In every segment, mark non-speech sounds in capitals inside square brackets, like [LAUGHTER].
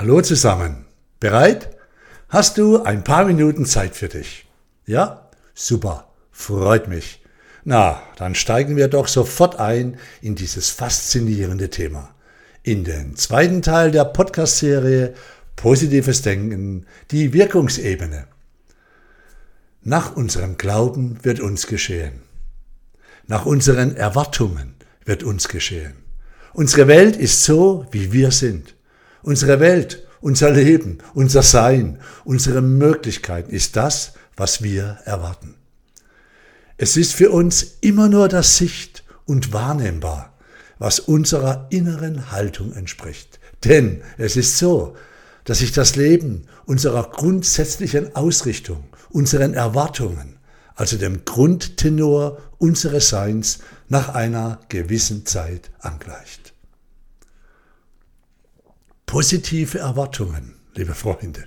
Hallo zusammen. Bereit? Hast du ein paar Minuten Zeit für dich? Ja? Super. Freut mich. Na, dann steigen wir doch sofort ein in dieses faszinierende Thema. In den zweiten Teil der Podcast-Serie Positives Denken, die Wirkungsebene. Nach unserem Glauben wird uns geschehen. Nach unseren Erwartungen wird uns geschehen. Unsere Welt ist so, wie wir sind. Unsere Welt, unser Leben, unser Sein, unsere Möglichkeiten ist das, was wir erwarten. Es ist für uns immer nur das Sicht und wahrnehmbar, was unserer inneren Haltung entspricht. Denn es ist so, dass sich das Leben unserer grundsätzlichen Ausrichtung, unseren Erwartungen, also dem Grundtenor unseres Seins nach einer gewissen Zeit angleicht. Positive Erwartungen, liebe Freunde,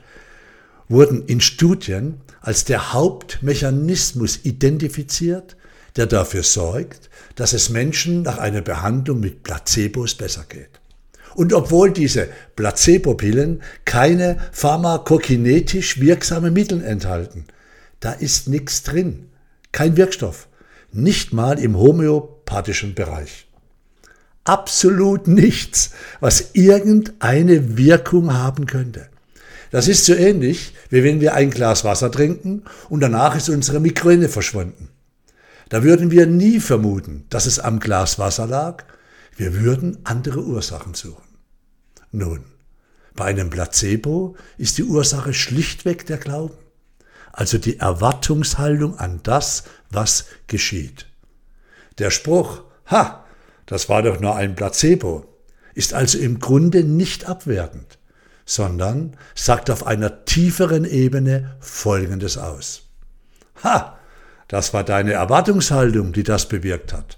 wurden in Studien als der Hauptmechanismus identifiziert, der dafür sorgt, dass es Menschen nach einer Behandlung mit Placebos besser geht. Und obwohl diese Placebo-Pillen keine pharmakokinetisch wirksame Mittel enthalten, da ist nichts drin, kein Wirkstoff, nicht mal im homöopathischen Bereich absolut nichts, was irgendeine Wirkung haben könnte. Das ist so ähnlich, wie wenn wir ein Glas Wasser trinken und danach ist unsere Migräne verschwunden. Da würden wir nie vermuten, dass es am Glas Wasser lag. Wir würden andere Ursachen suchen. Nun, bei einem Placebo ist die Ursache schlichtweg der Glauben, also die Erwartungshaltung an das, was geschieht. Der Spruch, ha, das war doch nur ein Placebo, ist also im Grunde nicht abwertend, sondern sagt auf einer tieferen Ebene Folgendes aus. Ha, das war deine Erwartungshaltung, die das bewirkt hat.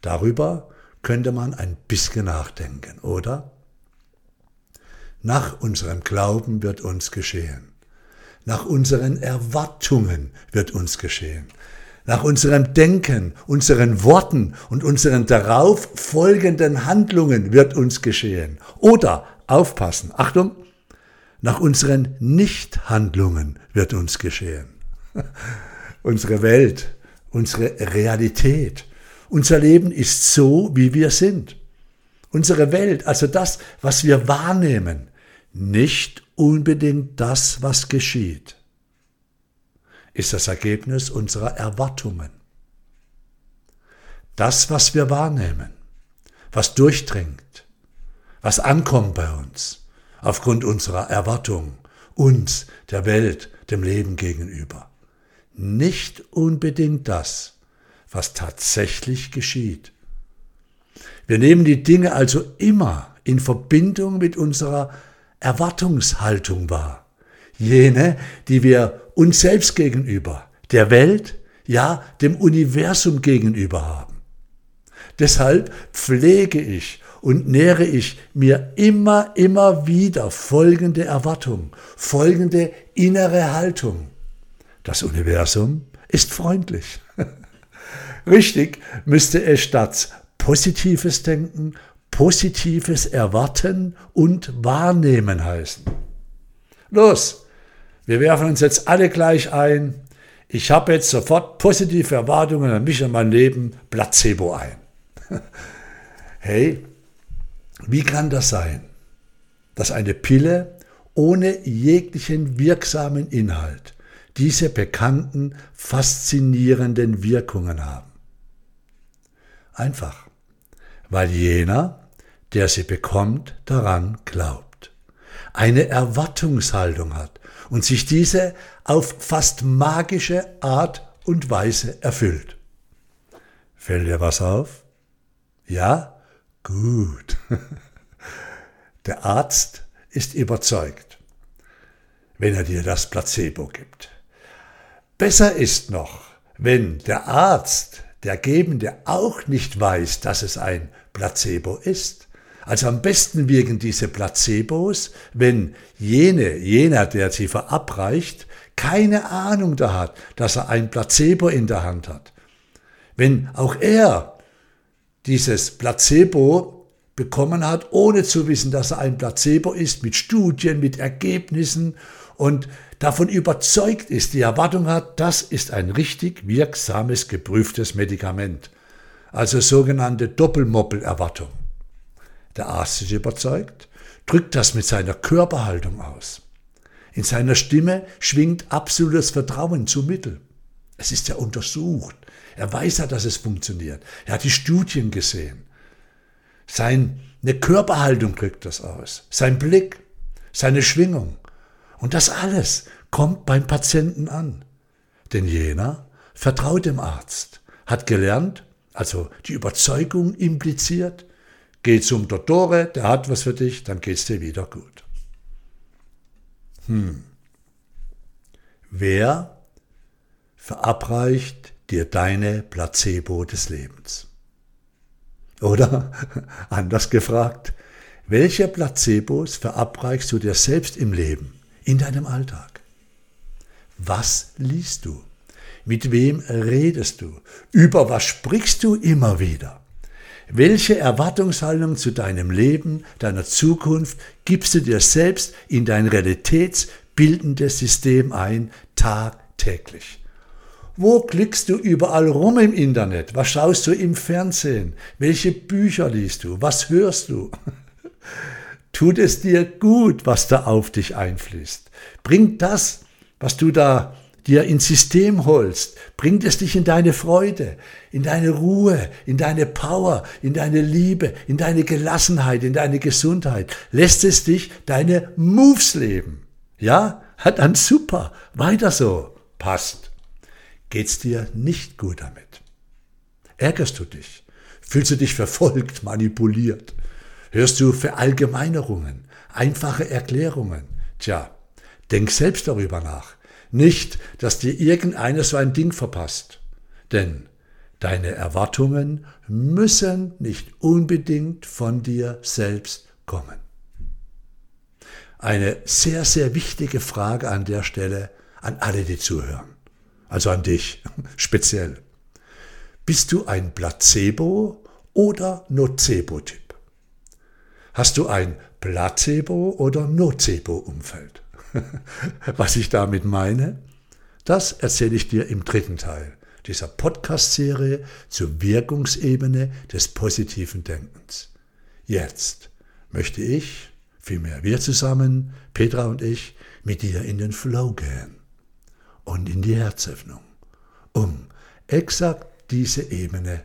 Darüber könnte man ein bisschen nachdenken, oder? Nach unserem Glauben wird uns geschehen. Nach unseren Erwartungen wird uns geschehen nach unserem Denken, unseren Worten und unseren darauf folgenden Handlungen wird uns geschehen. Oder, aufpassen, Achtung, nach unseren Nichthandlungen wird uns geschehen. [LAUGHS] unsere Welt, unsere Realität, unser Leben ist so, wie wir sind. Unsere Welt, also das, was wir wahrnehmen, nicht unbedingt das, was geschieht ist das Ergebnis unserer Erwartungen. Das, was wir wahrnehmen, was durchdringt, was ankommt bei uns, aufgrund unserer Erwartung, uns, der Welt, dem Leben gegenüber. Nicht unbedingt das, was tatsächlich geschieht. Wir nehmen die Dinge also immer in Verbindung mit unserer Erwartungshaltung wahr. Jene, die wir uns selbst gegenüber, der Welt, ja dem Universum gegenüber haben. Deshalb pflege ich und nähere ich mir immer, immer wieder folgende Erwartung, folgende innere Haltung. Das Universum ist freundlich. [LAUGHS] Richtig müsste es statt positives Denken, positives Erwarten und Wahrnehmen heißen. Los, wir werfen uns jetzt alle gleich ein. Ich habe jetzt sofort positive Erwartungen an mich und mein Leben. Placebo ein. [LAUGHS] hey, wie kann das sein, dass eine Pille ohne jeglichen wirksamen Inhalt diese bekannten, faszinierenden Wirkungen haben? Einfach, weil jener, der sie bekommt, daran glaubt, eine Erwartungshaltung hat und sich diese auf fast magische Art und Weise erfüllt. Fällt dir was auf? Ja? Gut. [LAUGHS] Der Arzt ist überzeugt, wenn er dir das Placebo gibt. Besser ist noch, wenn der Arzt, der Gebende, auch nicht weiß, dass es ein Placebo ist also am besten wirken diese Placebos, wenn jene, jener, der sie verabreicht, keine Ahnung da hat, dass er ein Placebo in der Hand hat. Wenn auch er dieses Placebo bekommen hat, ohne zu wissen, dass er ein Placebo ist, mit Studien, mit Ergebnissen und davon überzeugt ist, die Erwartung hat, das ist ein richtig wirksames, geprüftes Medikament. Also sogenannte Doppelmoppel-Erwartung. Der Arzt ist überzeugt, drückt das mit seiner Körperhaltung aus. In seiner Stimme schwingt absolutes Vertrauen zum Mittel. Es ist ja untersucht. Er weiß ja, dass es funktioniert. Er hat die Studien gesehen. Seine Körperhaltung drückt das aus. Sein Blick, seine Schwingung. Und das alles kommt beim Patienten an. Denn jener vertraut dem Arzt, hat gelernt, also die Überzeugung impliziert, geh zum Dottore, der hat was für dich, dann geht's dir wieder gut. Hm. Wer verabreicht dir deine Placebo des Lebens? Oder [LAUGHS] anders gefragt, welche Placebos verabreichst du dir selbst im Leben, in deinem Alltag? Was liest du? Mit wem redest du? Über was sprichst du immer wieder? Welche Erwartungshaltung zu deinem Leben, deiner Zukunft gibst du dir selbst in dein realitätsbildendes System ein, tagtäglich? Wo klickst du überall rum im Internet? Was schaust du im Fernsehen? Welche Bücher liest du? Was hörst du? [LAUGHS] Tut es dir gut, was da auf dich einfließt? Bringt das, was du da dir ins System holst, bringt es dich in deine Freude, in deine Ruhe, in deine Power, in deine Liebe, in deine Gelassenheit, in deine Gesundheit. Lässt es dich deine Moves leben? Ja? Hat [LAUGHS] dann super. Weiter so. Passt. Geht's dir nicht gut damit? Ärgerst du dich? Fühlst du dich verfolgt, [LAUGHS] manipuliert? Hörst du Verallgemeinerungen, einfache Erklärungen? Tja, denk selbst darüber nach. Nicht, dass dir irgendeiner so ein Ding verpasst. Denn deine Erwartungen müssen nicht unbedingt von dir selbst kommen. Eine sehr, sehr wichtige Frage an der Stelle an alle, die zuhören. Also an dich [LAUGHS] speziell. Bist du ein Placebo oder Nocebo-Typ? Hast du ein Placebo- oder Nocebo-Umfeld? [LAUGHS] Was ich damit meine, das erzähle ich dir im dritten Teil dieser Podcast-Serie zur Wirkungsebene des positiven Denkens. Jetzt möchte ich, vielmehr wir zusammen, Petra und ich, mit dir in den Flow gehen und in die Herzöffnung, um exakt diese Ebene,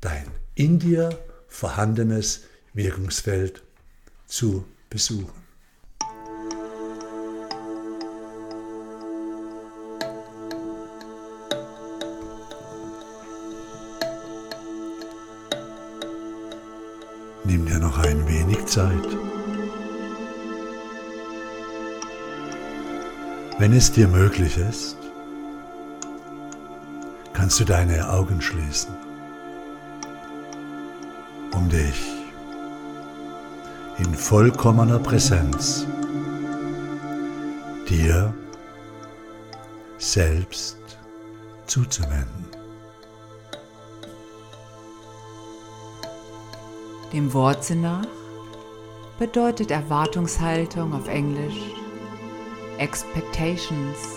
dein in dir vorhandenes Wirkungsfeld zu besuchen. Zeit. Wenn es dir möglich ist, kannst du deine Augen schließen, um dich in vollkommener Präsenz dir selbst zuzuwenden. Dem Wortsinn nach bedeutet Erwartungshaltung auf Englisch Expectations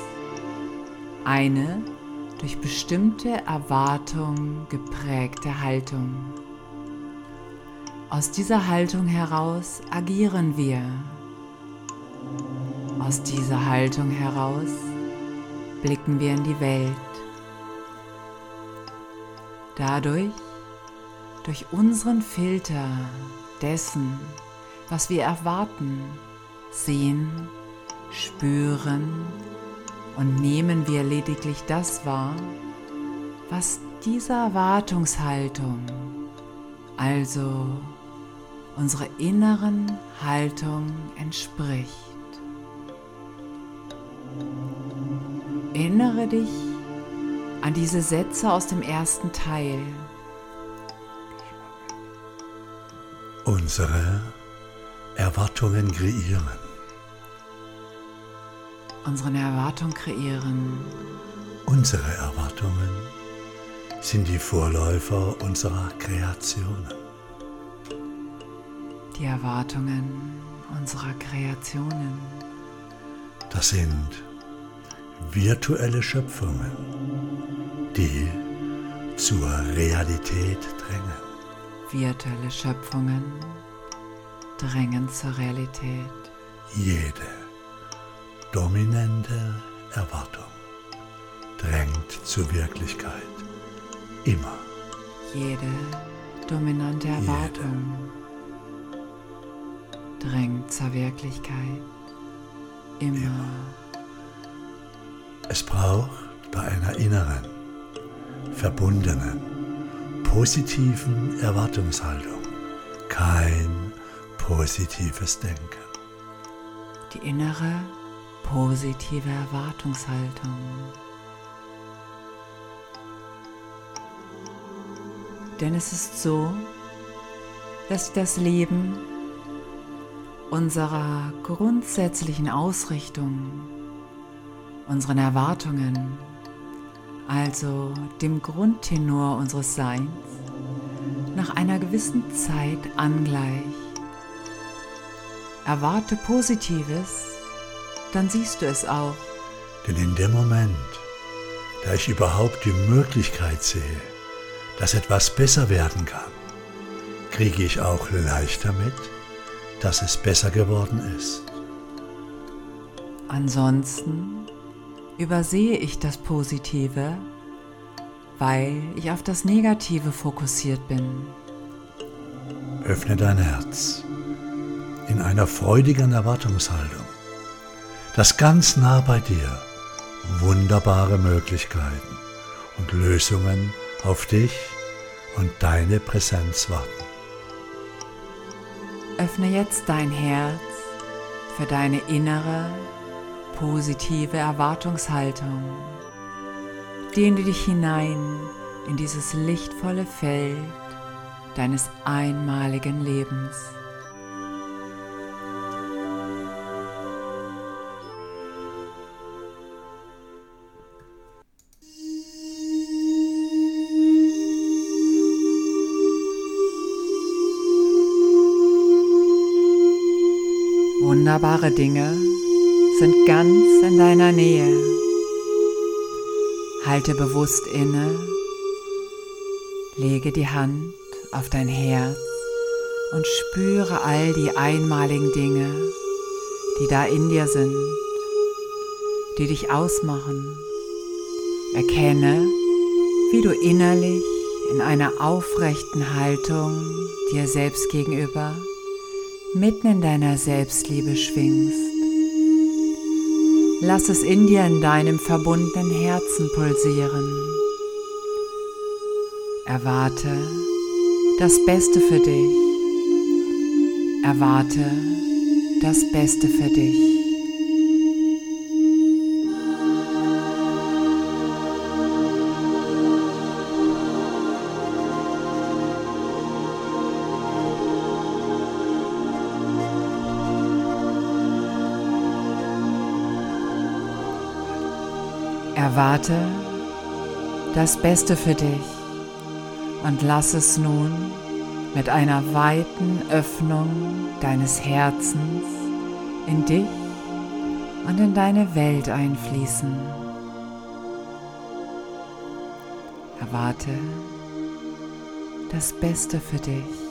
eine durch bestimmte Erwartung geprägte Haltung. Aus dieser Haltung heraus agieren wir. Aus dieser Haltung heraus blicken wir in die Welt. Dadurch durch unseren Filter dessen, was wir erwarten, sehen, spüren und nehmen wir lediglich das wahr, was dieser Erwartungshaltung, also unserer inneren Haltung entspricht. Erinnere dich an diese Sätze aus dem ersten Teil unsere Erwartungen kreieren. Unsere Erwartungen kreieren. Unsere Erwartungen sind die Vorläufer unserer Kreationen. Die Erwartungen unserer Kreationen. Das sind virtuelle Schöpfungen, die zur Realität drängen. Virtuelle Schöpfungen drängen zur Realität. Jede dominante Erwartung drängt zur Wirklichkeit. Immer. Jede dominante Erwartung Jede. drängt zur Wirklichkeit. Immer. Immer. Es braucht bei einer inneren, verbundenen, positiven Erwartungshaltung kein positives Denken. Die innere positive Erwartungshaltung. Denn es ist so, dass das Leben unserer grundsätzlichen Ausrichtung, unseren Erwartungen, also dem Grundtenor unseres Seins, nach einer gewissen Zeit angleicht. Erwarte Positives, dann siehst du es auch. Denn in dem Moment, da ich überhaupt die Möglichkeit sehe, dass etwas besser werden kann, kriege ich auch leichter mit, dass es besser geworden ist. Ansonsten übersehe ich das Positive, weil ich auf das Negative fokussiert bin. Öffne dein Herz in einer freudigen Erwartungshaltung, dass ganz nah bei dir wunderbare Möglichkeiten und Lösungen auf dich und deine Präsenz warten. Öffne jetzt dein Herz für deine innere, positive Erwartungshaltung. Dehne dich hinein in dieses lichtvolle Feld deines einmaligen Lebens. Wunderbare Dinge sind ganz in deiner Nähe. Halte bewusst inne, lege die Hand auf dein Herz und spüre all die einmaligen Dinge, die da in dir sind, die dich ausmachen. Erkenne, wie du innerlich in einer aufrechten Haltung dir selbst gegenüber mitten in deiner Selbstliebe schwingst. Lass es in dir in deinem verbundenen Herzen pulsieren. Erwarte das Beste für dich. Erwarte das Beste für dich. Erwarte das Beste für dich und lass es nun mit einer weiten Öffnung deines Herzens in dich und in deine Welt einfließen. Erwarte das Beste für dich.